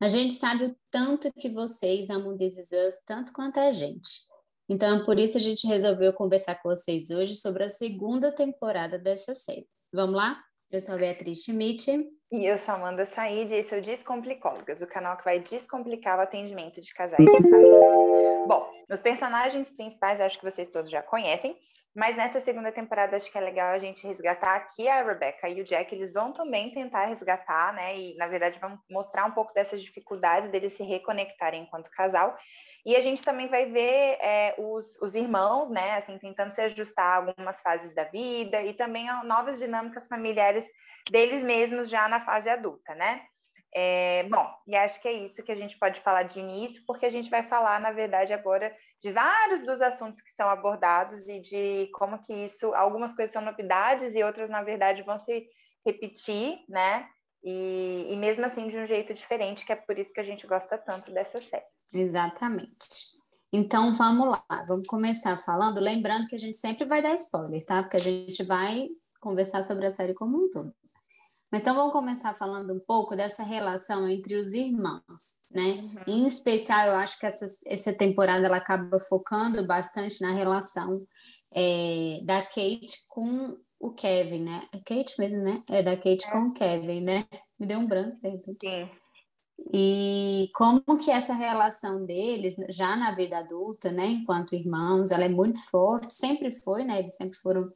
A gente sabe o tanto que vocês amam This tanto quanto a gente. Então, por isso a gente resolveu conversar com vocês hoje sobre a segunda temporada dessa série. Vamos lá? Eu sou a Beatriz Schmidt. E eu sou Amanda Said e esse é o Descomplicólogas, o canal que vai descomplicar o atendimento de casais e famílias. Bom, os personagens principais acho que vocês todos já conhecem, mas nessa segunda temporada acho que é legal a gente resgatar aqui a Rebecca e o Jack, eles vão também tentar resgatar, né? E na verdade vão mostrar um pouco dessas dificuldades deles se reconectarem enquanto casal. E a gente também vai ver é, os, os irmãos, né? Assim, tentando se ajustar a algumas fases da vida e também novas dinâmicas familiares deles mesmos já na fase adulta, né? É, bom, e acho que é isso que a gente pode falar de início, porque a gente vai falar, na verdade, agora de vários dos assuntos que são abordados e de como que isso, algumas coisas são novidades e outras, na verdade, vão se repetir, né? E, e mesmo assim de um jeito diferente, que é por isso que a gente gosta tanto dessa série. Exatamente. Então vamos lá, vamos começar falando, lembrando que a gente sempre vai dar spoiler, tá? Porque a gente vai conversar sobre a série como um todo. Mas então vamos começar falando um pouco dessa relação entre os irmãos, né? Uhum. Em especial, eu acho que essa, essa temporada ela acaba focando bastante na relação é, da Kate com o Kevin, né? É Kate mesmo, né? É da Kate é. com o Kevin, né? Me deu um branco. Sim. E como que essa relação deles, já na vida adulta, né, enquanto irmãos, ela é muito forte, sempre foi, né? Eles sempre foram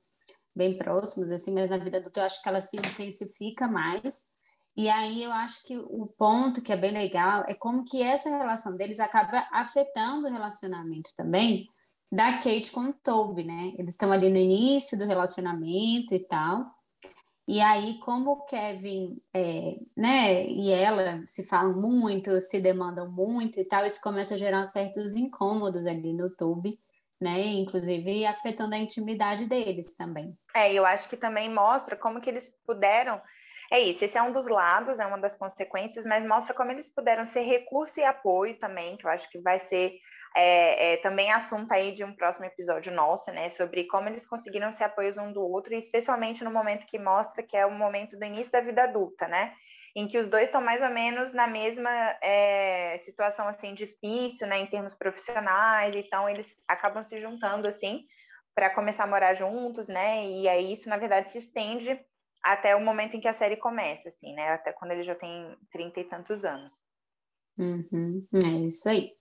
bem próximos, assim, mas na vida adulta eu acho que ela se intensifica mais. E aí eu acho que o ponto que é bem legal é como que essa relação deles acaba afetando o relacionamento também da Kate com o Toby, né? Eles estão ali no início do relacionamento e tal. E aí, como o Kevin é, né, e ela se falam muito, se demandam muito e tal, isso começa a gerar certos incômodos ali no Toby né? Inclusive afetando a intimidade deles também. É, eu acho que também mostra como que eles puderam. É isso, esse é um dos lados, é uma das consequências, mas mostra como eles puderam ser recurso e apoio também, que eu acho que vai ser é, é, também assunto aí de um próximo episódio nosso, né? Sobre como eles conseguiram ser apoios um do outro, e especialmente no momento que mostra que é o momento do início da vida adulta, né? Em que os dois estão mais ou menos na mesma é, situação assim difícil, né, em termos profissionais, então eles acabam se juntando assim para começar a morar juntos, né? E aí isso na verdade se estende até o momento em que a série começa, assim, né? Até quando ele já tem trinta e tantos anos. Uhum, é isso aí.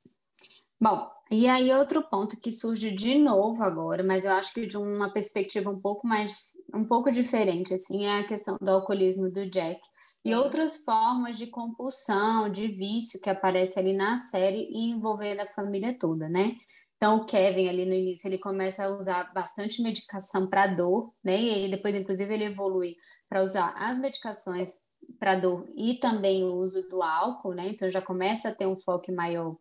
Bom, e aí outro ponto que surge de novo agora, mas eu acho que de uma perspectiva um pouco mais, um pouco diferente, assim, é a questão do alcoolismo do Jack, e outras formas de compulsão, de vício que aparece ali na série e envolvendo a família toda, né? Então, o Kevin, ali no início, ele começa a usar bastante medicação para dor, né? E aí, depois, inclusive, ele evolui para usar as medicações para dor e também o uso do álcool, né? Então, já começa a ter um foco maior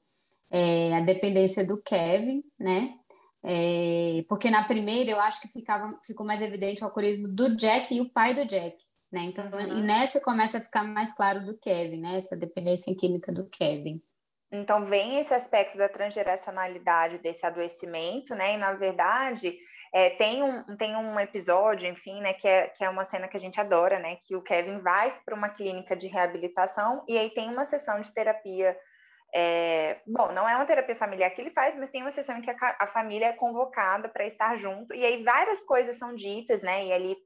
é, a dependência do Kevin, né? É, porque na primeira eu acho que ficava, ficou mais evidente o alcoolismo do Jack e o pai do Jack, né? Então, uhum. e nessa começa a ficar mais claro do Kevin, né? Essa dependência química do Kevin. Então, vem esse aspecto da transgeracionalidade desse adoecimento, né? E, na verdade, é, tem, um, tem um episódio, enfim, né? Que é, que é uma cena que a gente adora, né? Que o Kevin vai para uma clínica de reabilitação e aí tem uma sessão de terapia é, bom, não é uma terapia familiar que ele faz, mas tem uma sessão em que a, a família é convocada para estar junto, e aí várias coisas são ditas, né? E ali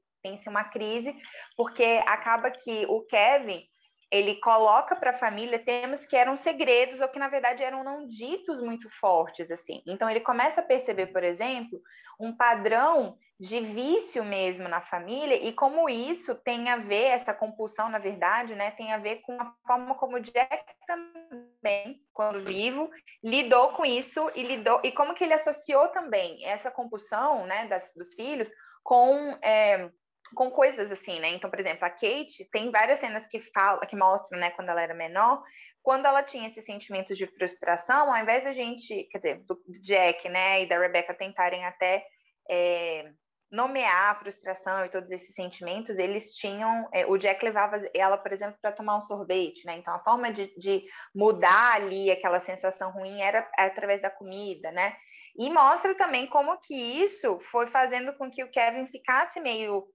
uma crise, porque acaba que o Kevin ele coloca para a família temas que eram segredos ou que na verdade eram não ditos muito fortes assim. Então ele começa a perceber, por exemplo, um padrão de vício mesmo na família e como isso tem a ver essa compulsão, na verdade, né, tem a ver com a forma como Jack também, quando vivo, lidou com isso e lidou e como que ele associou também essa compulsão, né, das, dos filhos com é, com coisas assim, né? Então, por exemplo, a Kate tem várias cenas que fala, que mostram, né, quando ela era menor, quando ela tinha esses sentimentos de frustração, ao invés da gente, quer dizer, do Jack, né, e da Rebecca tentarem até é, nomear a frustração e todos esses sentimentos, eles tinham, é, o Jack levava ela, por exemplo, para tomar um sorvete, né? Então, a forma de, de mudar ali aquela sensação ruim era através da comida, né? E mostra também como que isso foi fazendo com que o Kevin ficasse meio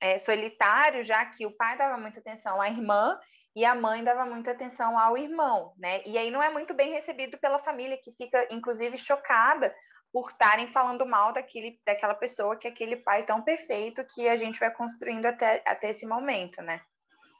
é, solitário, já que o pai dava muita atenção à irmã e a mãe dava muita atenção ao irmão, né? E aí não é muito bem recebido pela família, que fica, inclusive, chocada por estarem falando mal daquele, daquela pessoa, que é aquele pai tão perfeito que a gente vai construindo até, até esse momento, né?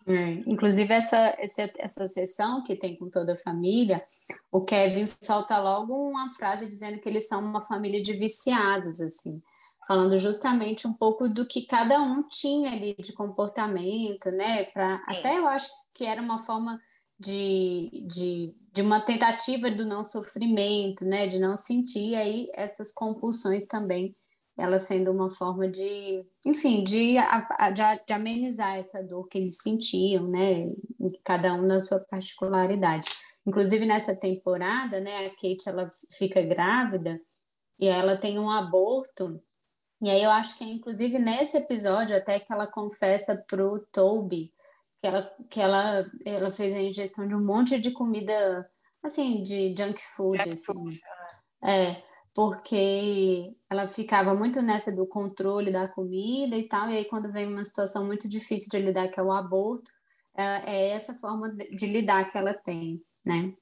É, inclusive, essa, essa, essa sessão que tem com toda a família, o Kevin solta logo uma frase dizendo que eles são uma família de viciados, assim, falando justamente um pouco do que cada um tinha ali de comportamento, né? Pra, até eu acho que era uma forma de, de, de uma tentativa do não sofrimento, né? De não sentir aí essas compulsões também ela sendo uma forma de, enfim, de, de, de, amenizar essa dor que eles sentiam, né, cada um na sua particularidade. Inclusive nessa temporada, né, a Kate ela fica grávida e ela tem um aborto. E aí eu acho que é inclusive nesse episódio até que ela confessa pro Toby que ela que ela ela fez a ingestão de um monte de comida assim de junk food junk assim. Food. É, porque ela ficava muito nessa do controle da comida e tal, e aí quando vem uma situação muito difícil de lidar, que é o aborto, é, é essa forma de lidar que ela tem, né?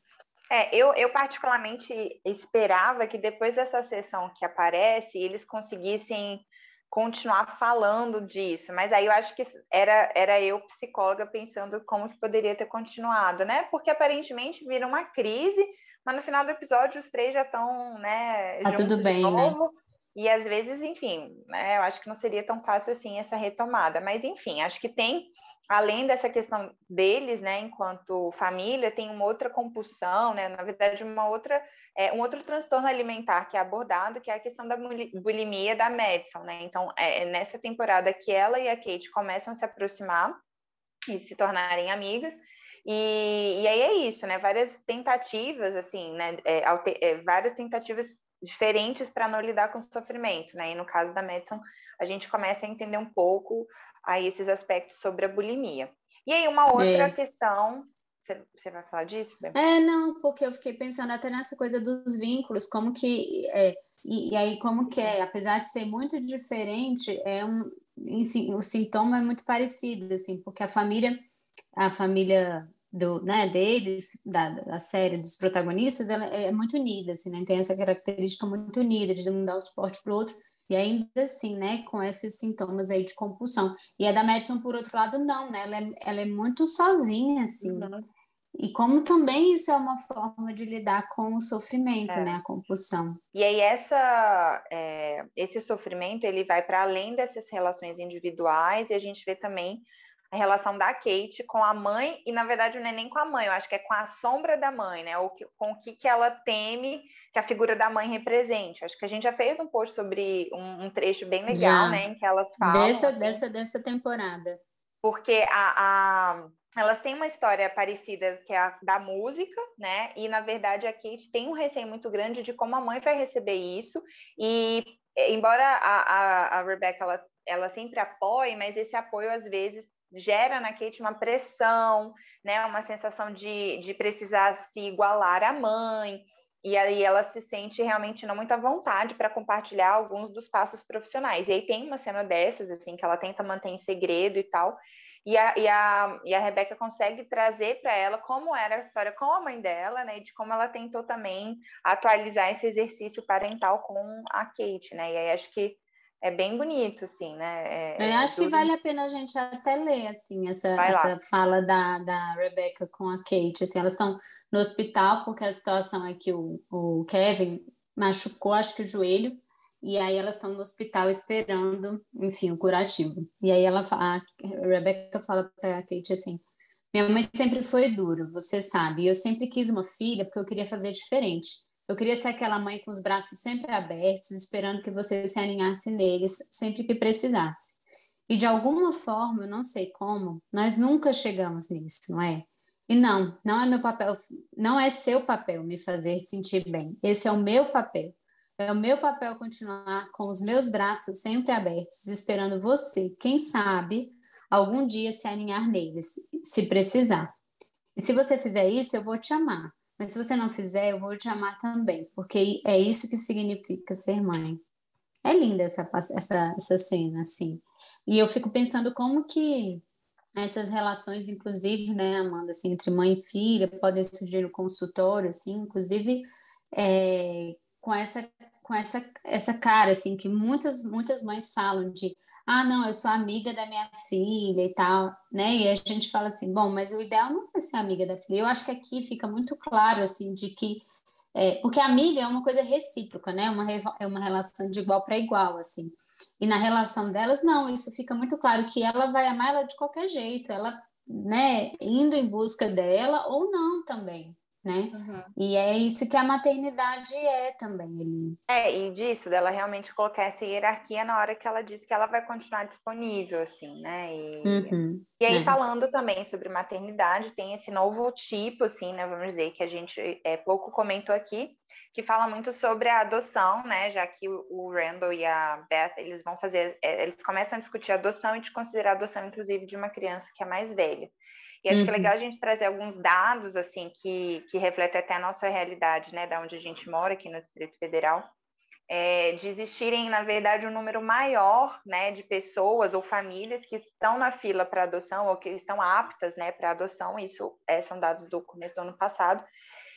É, eu, eu particularmente esperava que depois dessa sessão que aparece, eles conseguissem continuar falando disso, mas aí eu acho que era, era eu, psicóloga, pensando como que poderia ter continuado, né? Porque aparentemente vira uma crise, mas no final do episódio os três já estão, né, tá tudo bem, né? novo, né? E às vezes, enfim, né, eu acho que não seria tão fácil assim essa retomada. Mas enfim, acho que tem, além dessa questão deles, né, enquanto família, tem uma outra compulsão, né, na verdade, uma outra, é, um outro transtorno alimentar que é abordado, que é a questão da bulimia da Madison, né? Então, é, é nessa temporada que ela e a Kate começam a se aproximar e se tornarem amigas. E, e aí é isso, né? Várias tentativas, assim, né? É, é, várias tentativas diferentes para não lidar com o sofrimento, né? E no caso da Madison, a gente começa a entender um pouco aí esses aspectos sobre a bulimia. E aí uma outra é. questão você, vai falar disso? Bem? É, não, porque eu fiquei pensando até nessa coisa dos vínculos, como que é, e, e, aí como que é, apesar de ser muito diferente, é um, em, o sintoma é muito parecido, assim, porque a família a família do, né, deles, da, da série, dos protagonistas, ela é muito unida, assim, né? Tem essa característica muito unida de um dar o suporte para o outro, e ainda assim, né, com esses sintomas aí de compulsão. E a da Madison, por outro lado, não, né? Ela é, ela é muito sozinha, assim. Uhum. E como também isso é uma forma de lidar com o sofrimento, é. né, a compulsão. E aí essa, é, esse sofrimento ele vai para além dessas relações individuais e a gente vê também a relação da Kate com a mãe, e na verdade não é nem com a mãe, eu acho que é com a sombra da mãe, né? Ou que, com o que, que ela teme que a figura da mãe represente. Acho que a gente já fez um post sobre um, um trecho bem legal, já. né? Em que elas falam. Dessa, assim, dessa, dessa temporada. Porque a, a, elas têm uma história parecida que é a da música, né? E na verdade a Kate tem um receio muito grande de como a mãe vai receber isso. E embora a, a, a Rebecca ela, ela sempre apoie, mas esse apoio às vezes gera na Kate uma pressão, né, uma sensação de, de precisar se igualar à mãe, e aí ela se sente realmente não muita vontade para compartilhar alguns dos passos profissionais. E aí tem uma cena dessas, assim, que ela tenta manter em segredo e tal, e a, e a, e a Rebeca consegue trazer para ela como era a história com a mãe dela, né, e de como ela tentou também atualizar esse exercício parental com a Kate, né, e aí acho que é bem bonito, assim, né? É, eu é acho que vale a pena a gente até ler, assim, essa, essa fala da, da Rebecca com a Kate, assim, elas estão no hospital porque a situação é que o, o Kevin machucou, acho que o joelho, e aí elas estão no hospital esperando, enfim, o curativo. E aí ela fala, a Rebecca fala para a Kate assim, minha mãe sempre foi dura, você sabe, e eu sempre quis uma filha porque eu queria fazer diferente. Eu queria ser aquela mãe com os braços sempre abertos, esperando que você se aninhasse neles sempre que precisasse. E de alguma forma, eu não sei como, nós nunca chegamos nisso, não é? E não, não é meu papel, não é seu papel me fazer sentir bem. Esse é o meu papel. É o meu papel continuar com os meus braços sempre abertos, esperando você, quem sabe, algum dia se aninhar neles, se precisar. E se você fizer isso, eu vou te amar. Mas se você não fizer, eu vou te amar também, porque é isso que significa ser mãe. É linda essa, essa, essa cena, assim. E eu fico pensando como que essas relações, inclusive, né, Amanda, assim, entre mãe e filha, podem surgir no consultório, assim, inclusive é, com essa com essa essa cara, assim, que muitas muitas mães falam de ah, não, eu sou amiga da minha filha e tal, né? E a gente fala assim, bom, mas o ideal não é ser amiga da filha. Eu acho que aqui fica muito claro, assim, de que é, porque amiga é uma coisa recíproca, né? Uma, é uma relação de igual para igual, assim. E na relação delas, não, isso fica muito claro que ela vai amar ela de qualquer jeito, ela, né, indo em busca dela ou não também, né? Uhum. E é isso que a maternidade é também. Ele... É, e disso, dela realmente colocar essa hierarquia na hora que ela diz que ela vai continuar disponível, assim, né? E, uhum. e aí, é. falando também sobre maternidade, tem esse novo tipo, assim, né, vamos dizer, que a gente é, pouco comentou aqui, que fala muito sobre a adoção, né? Já que o Randall e a Beth, eles vão fazer, é, eles começam a discutir a adoção e de considerar a adoção, inclusive, de uma criança que é mais velha. E acho uhum. que é uhum. legal a gente trazer alguns dados, assim, que, que refletem até a nossa realidade, né, da onde a gente mora, aqui no Distrito Federal, é, de existirem, na verdade, um número maior, né, de pessoas ou famílias que estão na fila para adoção ou que estão aptas, né, para adoção, isso é, são dados do começo do ano passado,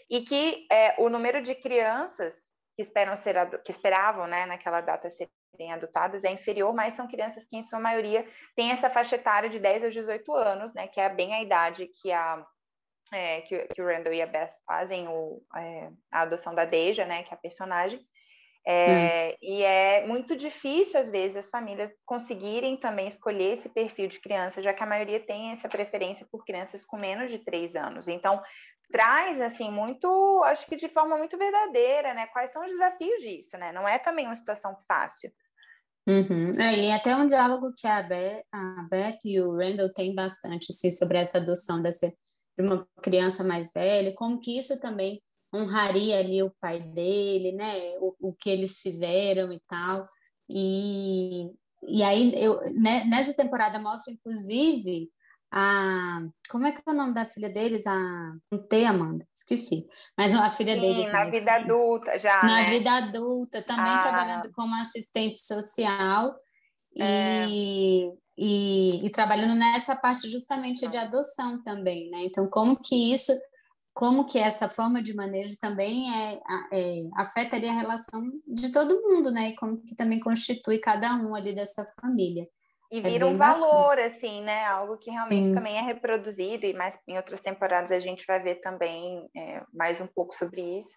e que é, o número de crianças que esperam ser que esperavam, né, naquela data ser serem adotadas é inferior, mas são crianças que, em sua maioria, têm essa faixa etária de 10 a 18 anos, né, que é bem a idade que a é, que, que, o Randall e a Beth fazem o, é, a adoção da Deja, né, que é a personagem. É, hum. E é muito difícil, às vezes, as famílias conseguirem também escolher esse perfil de criança, já que a maioria tem essa preferência por crianças com menos de três anos. Então, traz, assim, muito, acho que de forma muito verdadeira, né? Quais são os desafios disso, né? Não é também uma situação fácil. Uhum. É, e até um diálogo que a Beth, a Beth e o Randall têm bastante assim, sobre essa adoção dessa, de uma criança mais velha, como que isso também honraria ali o pai dele, né? O, o que eles fizeram e tal. E, e aí, eu, né, nessa temporada mostra, inclusive, a. Como é que é o nome da filha deles? A. Um T, Amanda, esqueci. Mas a filha Sim, deles. Na vida adulta, já. Na né? vida adulta, também ah. trabalhando como assistente social é. e, e, e, trabalhando nessa parte justamente de adoção também, né? Então, como que isso. Como que essa forma de manejo também é, é afetaria a relação de todo mundo, né? E como que também constitui cada um ali dessa família. E é vira é um valor, bacana. assim, né? Algo que realmente Sim. também é reproduzido, e mais em outras temporadas a gente vai ver também é, mais um pouco sobre isso.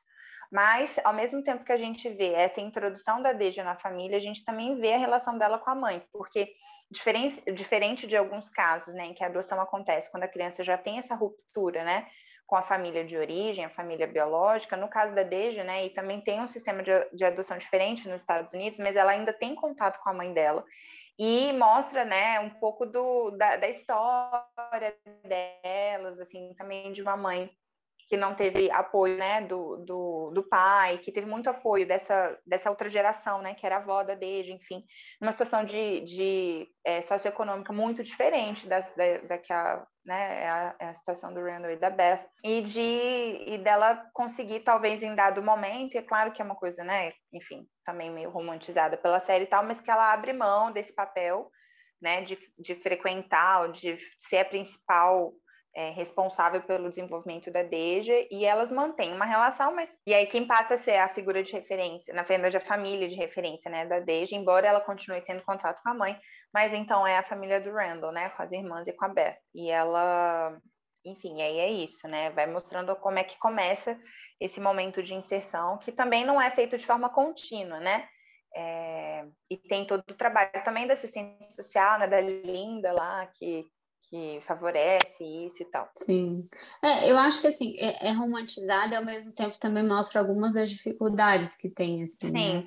Mas, ao mesmo tempo que a gente vê essa introdução da Deja na família, a gente também vê a relação dela com a mãe, porque diferente, diferente de alguns casos, né, em que a adoção acontece quando a criança já tem essa ruptura, né, com a família de origem, a família biológica, no caso da Deja, né, e também tem um sistema de, de adoção diferente nos Estados Unidos, mas ela ainda tem contato com a mãe dela, e mostra, né, um pouco do, da, da, história delas, assim, também de uma mãe que não teve apoio, né, do, do, do, pai, que teve muito apoio dessa, dessa outra geração, né, que era avó da Deja, enfim, numa situação de, de é, socioeconômica muito diferente da, da, da que a, né, é a, é a, situação do Randall e da Beth, e de e dela conseguir, talvez, em dado momento, e é claro que é uma coisa, né, enfim, também meio romantizada pela série e tal, mas que ela abre mão desse papel, né, de, de frequentar, de ser a principal é, responsável pelo desenvolvimento da Deja e elas mantêm uma relação, mas e aí quem passa a ser a figura de referência, na verdade a família de referência, né, da Deja, embora ela continue tendo contato com a mãe, mas então é a família do Randall, né, com as irmãs e com a Beth. E ela, enfim, aí é isso, né, vai mostrando como é que começa esse momento de inserção, que também não é feito de forma contínua, né? É, e tem todo o trabalho também da assistente social, né, da Linda lá, que que favorece isso e tal. Sim. É, eu acho que assim, é, é romantizado e ao mesmo tempo também mostra algumas das dificuldades que tem, assim, né?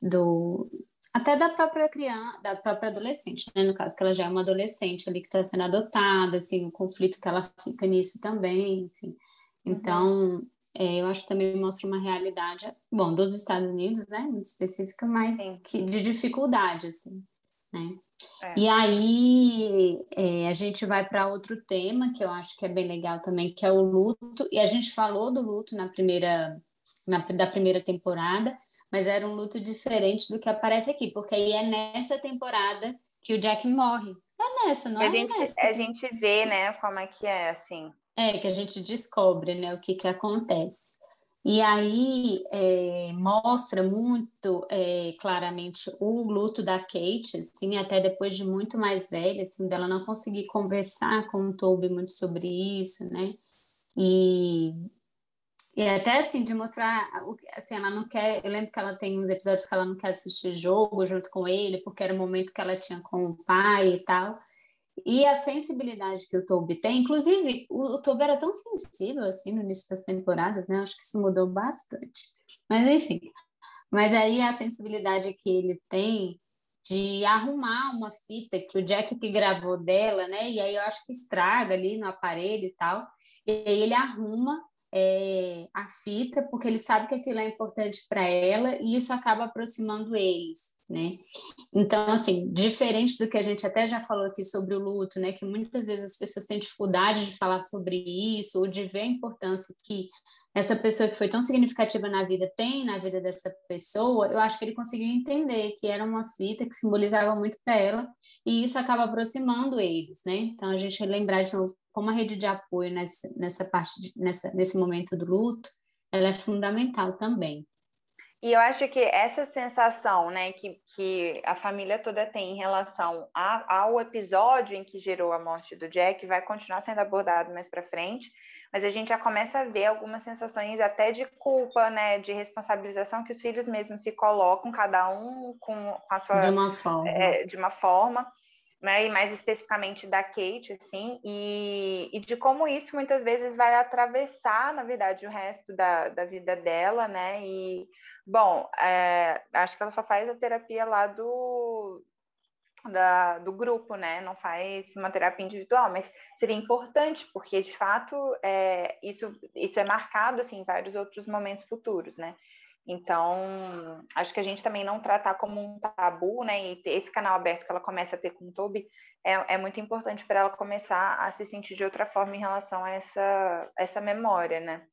Do. Até da própria criança, da própria adolescente, né? No caso, que ela já é uma adolescente ali que está sendo adotada, assim, o conflito que ela fica nisso também, enfim. Então, uhum. é, eu acho que também mostra uma realidade, bom, dos Estados Unidos, né? Muito específica, mas que, de dificuldade, assim, né? É. E aí é, a gente vai para outro tema que eu acho que é bem legal também, que é o luto. E a gente falou do luto na primeira, na, da primeira temporada, mas era um luto diferente do que aparece aqui, porque aí é nessa temporada que o Jack morre. É nessa, não a é gente, nessa. A gente vê, né, como é que é, assim. É, que a gente descobre, né, o que que acontece. E aí é, mostra muito é, claramente o luto da Kate, assim, até depois de muito mais velha, assim, dela não conseguir conversar com o Toby muito sobre isso, né? E, e até assim, de mostrar, assim, ela não quer, eu lembro que ela tem uns episódios que ela não quer assistir jogo junto com ele, porque era o momento que ela tinha com o pai e tal. E a sensibilidade que o Toby tem, inclusive, o, o Toby era tão sensível assim no início das temporadas, né? Acho que isso mudou bastante. Mas enfim. Mas aí a sensibilidade que ele tem de arrumar uma fita que o Jack que gravou dela, né? E aí eu acho que estraga ali no aparelho e tal. E aí ele arruma é, a fita porque ele sabe que aquilo é importante para ela e isso acaba aproximando eles né? Então, assim, diferente do que a gente até já falou aqui sobre o luto, né? Que muitas vezes as pessoas têm dificuldade de falar sobre isso ou de ver a importância que essa pessoa que foi tão significativa na vida tem na vida dessa pessoa, eu acho que ele conseguiu entender que era uma fita que simbolizava muito para ela e isso acaba aproximando eles, né? Então a gente lembrar de novo como a rede de apoio nessa, nessa parte, de, nessa, nesse momento do luto, ela é fundamental também. E eu acho que essa sensação né, que, que a família toda tem em relação a, ao episódio em que gerou a morte do Jack vai continuar sendo abordado mais para frente, mas a gente já começa a ver algumas sensações até de culpa, né, de responsabilização que os filhos mesmos se colocam, cada um com, com a sua. De uma forma. É, de uma forma. Né, e mais especificamente da Kate, assim, e, e, de como isso muitas vezes vai atravessar, na verdade, o resto da, da vida dela, né, e Bom, é, acho que ela só faz a terapia lá do, da, do grupo, né? Não faz uma terapia individual, mas seria importante, porque de fato é, isso, isso é marcado assim, em vários outros momentos futuros, né? Então, acho que a gente também não tratar como um tabu, né? E ter esse canal aberto que ela começa a ter com o Toby é, é muito importante para ela começar a se sentir de outra forma em relação a essa, essa memória, né?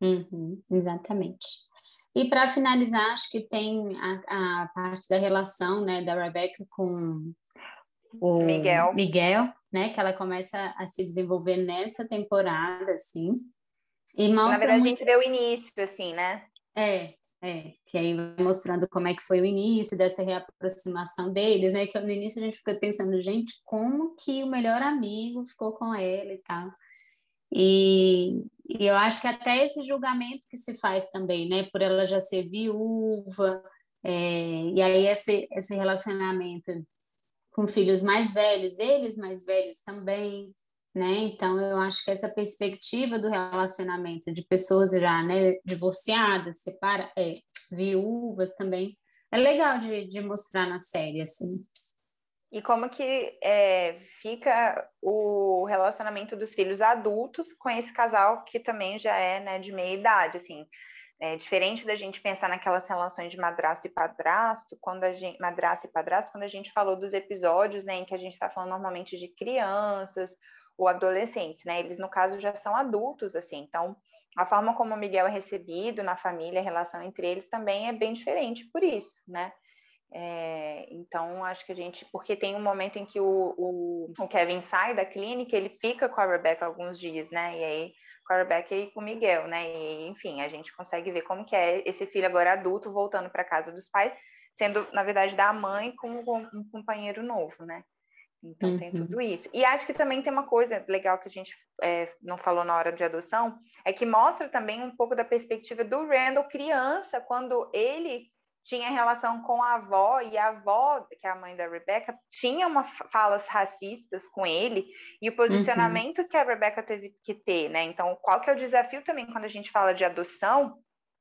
Uhum, exatamente. E para finalizar, acho que tem a, a, parte da relação né, da Rebecca com o Miguel. Miguel, né? Que ela começa a se desenvolver nessa temporada, assim. E mostra Na verdade, muito... a gente vê o início, assim, né? É, é. Que aí vai mostrando como é que foi o início dessa reaproximação deles, né? Que no início a gente fica pensando, gente, como que o melhor amigo ficou com ela e tal. E, e eu acho que até esse julgamento que se faz também, né, por ela já ser viúva, é, e aí esse, esse relacionamento com filhos mais velhos, eles mais velhos também, né? Então eu acho que essa perspectiva do relacionamento de pessoas já, né, divorciadas, separa, é, viúvas também, é legal de, de mostrar na série, assim. E como que é, fica o relacionamento dos filhos adultos com esse casal que também já é né, de meia idade, assim. É diferente da gente pensar naquelas relações de madrasto e padrasto, quando a gente, madrasto e padrasto, quando a gente falou dos episódios, né, em que a gente está falando normalmente de crianças ou adolescentes, né? Eles no caso já são adultos, assim. Então, a forma como o Miguel é recebido na família, a relação entre eles também é bem diferente por isso, né? É, então, acho que a gente. Porque tem um momento em que o, o, o, Kevin sai da clínica, ele fica com a Rebecca alguns dias, né? E aí, com a Rebecca e com o Miguel, né? E, enfim, a gente consegue ver como que é esse filho agora adulto voltando para casa dos pais, sendo, na verdade, da mãe com um companheiro novo, né? Então, uhum. tem tudo isso. E acho que também tem uma coisa legal que a gente é, não falou na hora de adoção, é que mostra também um pouco da perspectiva do Randall criança, quando ele tinha relação com a avó, e a avó, que é a mãe da Rebecca, tinha uma falas racistas com ele, e o posicionamento uhum. que a Rebecca teve que ter, né? Então, qual que é o desafio também quando a gente fala de adoção,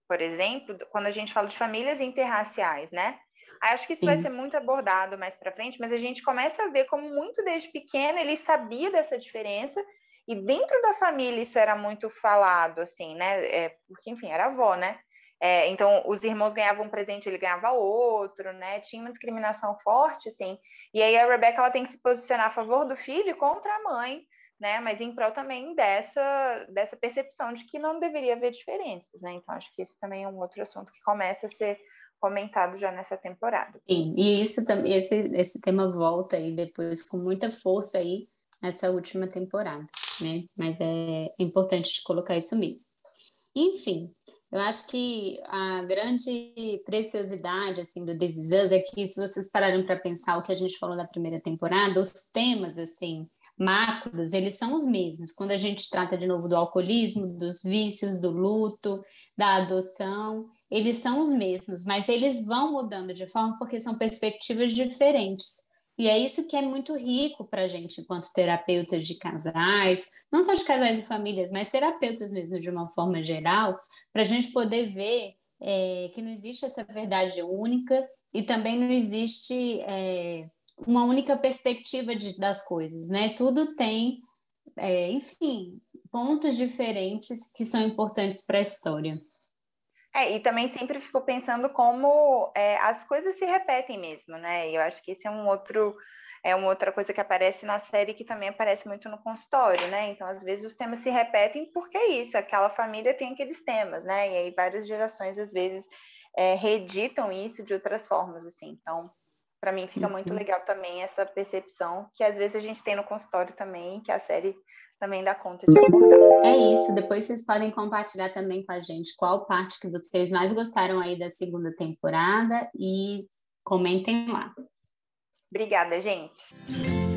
por exemplo, quando a gente fala de famílias interraciais, né? Acho que isso Sim. vai ser muito abordado mais para frente, mas a gente começa a ver como muito desde pequeno ele sabia dessa diferença e dentro da família isso era muito falado, assim, né? É, porque, enfim, era avó, né? É, então, os irmãos ganhavam um presente, ele ganhava outro, né? Tinha uma discriminação forte, assim. E aí a Rebecca ela tem que se posicionar a favor do filho contra a mãe, né? Mas em prol também dessa, dessa percepção de que não deveria haver diferenças, né? Então, acho que esse também é um outro assunto que começa a ser comentado já nessa temporada. Sim, e isso esse, esse tema volta aí depois com muita força aí nessa última temporada, né? Mas é importante colocar isso mesmo. Enfim, eu acho que a grande preciosidade assim do This Is Us é que se vocês pararem para pensar o que a gente falou na primeira temporada, os temas assim macros, eles são os mesmos. Quando a gente trata de novo do alcoolismo, dos vícios, do luto, da adoção, eles são os mesmos, mas eles vão mudando de forma porque são perspectivas diferentes. E é isso que é muito rico para a gente, enquanto terapeutas de casais, não só de casais e famílias, mas terapeutas mesmo de uma forma geral, para a gente poder ver é, que não existe essa verdade única e também não existe é, uma única perspectiva de, das coisas, né? Tudo tem, é, enfim, pontos diferentes que são importantes para a história. É, e também sempre fico pensando como é, as coisas se repetem mesmo, né? E eu acho que esse é um outro é uma outra coisa que aparece na série que também aparece muito no consultório, né? Então, às vezes os temas se repetem porque é isso, aquela família tem aqueles temas, né? E aí várias gerações às vezes é, reeditam isso de outras formas, assim. Então, para mim fica muito uhum. legal também essa percepção que às vezes a gente tem no consultório também, que a série também dá conta de abordar. É isso, depois vocês podem compartilhar também com a gente qual parte que vocês mais gostaram aí da segunda temporada e comentem lá. Obrigada, gente.